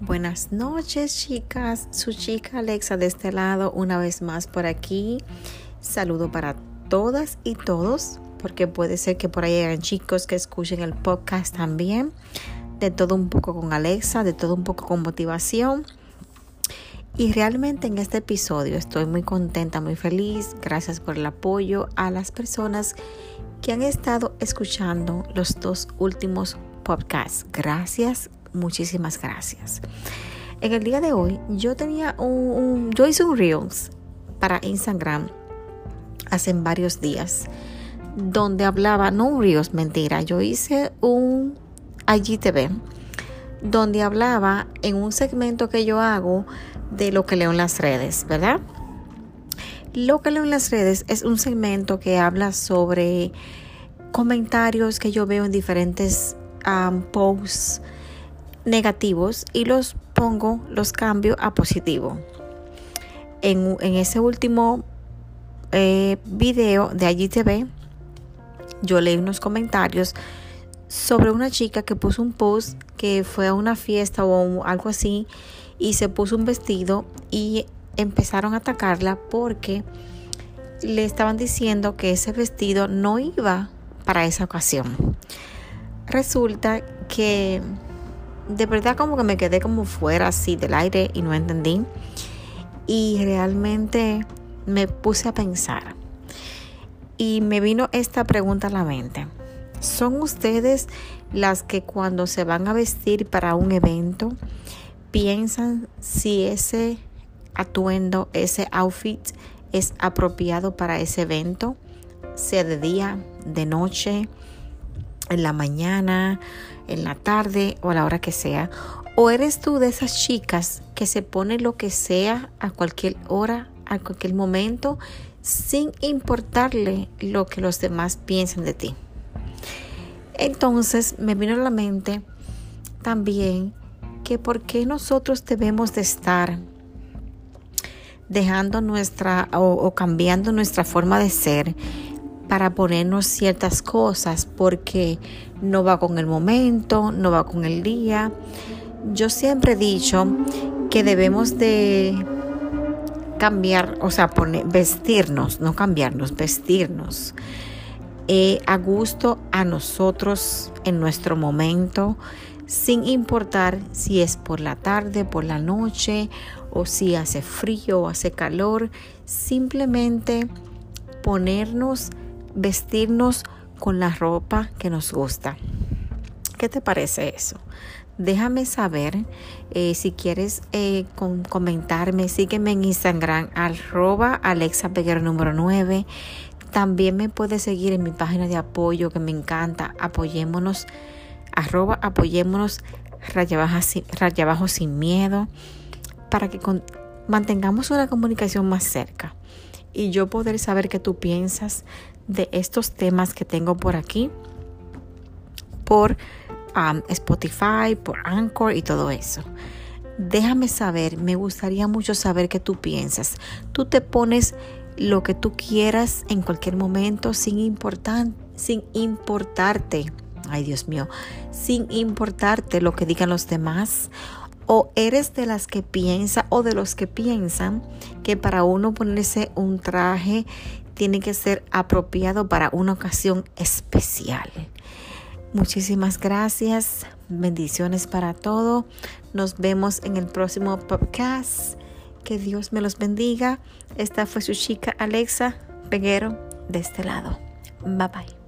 Buenas noches chicas, su chica Alexa de este lado una vez más por aquí. Saludo para todas y todos, porque puede ser que por ahí hayan chicos que escuchen el podcast también. De todo un poco con Alexa, de todo un poco con motivación. Y realmente en este episodio estoy muy contenta, muy feliz. Gracias por el apoyo a las personas que han estado escuchando los dos últimos podcasts. Gracias, muchísimas gracias. En el día de hoy yo tenía un, yo hice un Reels para Instagram hace varios días donde hablaba, no un Reels, mentira, yo hice un IGTV donde hablaba en un segmento que yo hago de lo que leo en las redes, ¿verdad? Lo que leo en las redes es un segmento que habla sobre comentarios que yo veo en diferentes um, posts negativos y los pongo, los cambio a positivo. En, ese último eh, video de IGTV, yo leí unos comentarios sobre una chica que puso un post que fue a una fiesta o algo así y se puso un vestido y empezaron a atacarla porque le estaban diciendo que ese vestido no iba para esa ocasión. Resulta que de verdad como que me quedé como fuera así del aire y no entendí. Y realmente me puse a pensar. Y me vino esta pregunta a la mente. ¿Son ustedes las que cuando se van a vestir para un evento piensan si ese atuendo, ese outfit es apropiado para ese evento? Sea de día, de noche, en la mañana, en la tarde o a la hora que sea? ¿O eres tú de esas chicas que se pone lo que sea a cualquier hora, a cualquier momento, sin importarle lo que los demás piensen de ti? Entonces me vino a la mente también que por qué nosotros debemos de estar dejando nuestra o, o cambiando nuestra forma de ser para ponernos ciertas cosas porque no va con el momento, no va con el día. Yo siempre he dicho que debemos de cambiar, o sea, poner, vestirnos, no cambiarnos, vestirnos eh, a gusto a nosotros en nuestro momento, sin importar si es por la tarde, por la noche, o si hace frío o hace calor, simplemente ponernos vestirnos con la ropa que nos gusta. ¿Qué te parece eso? Déjame saber eh, si quieres eh, comentarme. Sígueme en Instagram, arroba Alexa Peguero número 9. También me puedes seguir en mi página de apoyo que me encanta. Apoyémonos, arroba apoyémonos, raya abajo sin miedo, para que mantengamos una comunicación más cerca y yo poder saber qué tú piensas de estos temas que tengo por aquí, por Spotify, por Anchor y todo eso. Déjame saber, me gustaría mucho saber qué tú piensas. Tú te pones lo que tú quieras en cualquier momento sin importar, sin importarte. Ay, Dios mío, sin importarte lo que digan los demás o eres de las que piensa o de los que piensan que para uno ponerse un traje tiene que ser apropiado para una ocasión especial. Muchísimas gracias. Bendiciones para todo. Nos vemos en el próximo podcast. Que Dios me los bendiga. Esta fue su chica Alexa Peguero de este lado. Bye bye.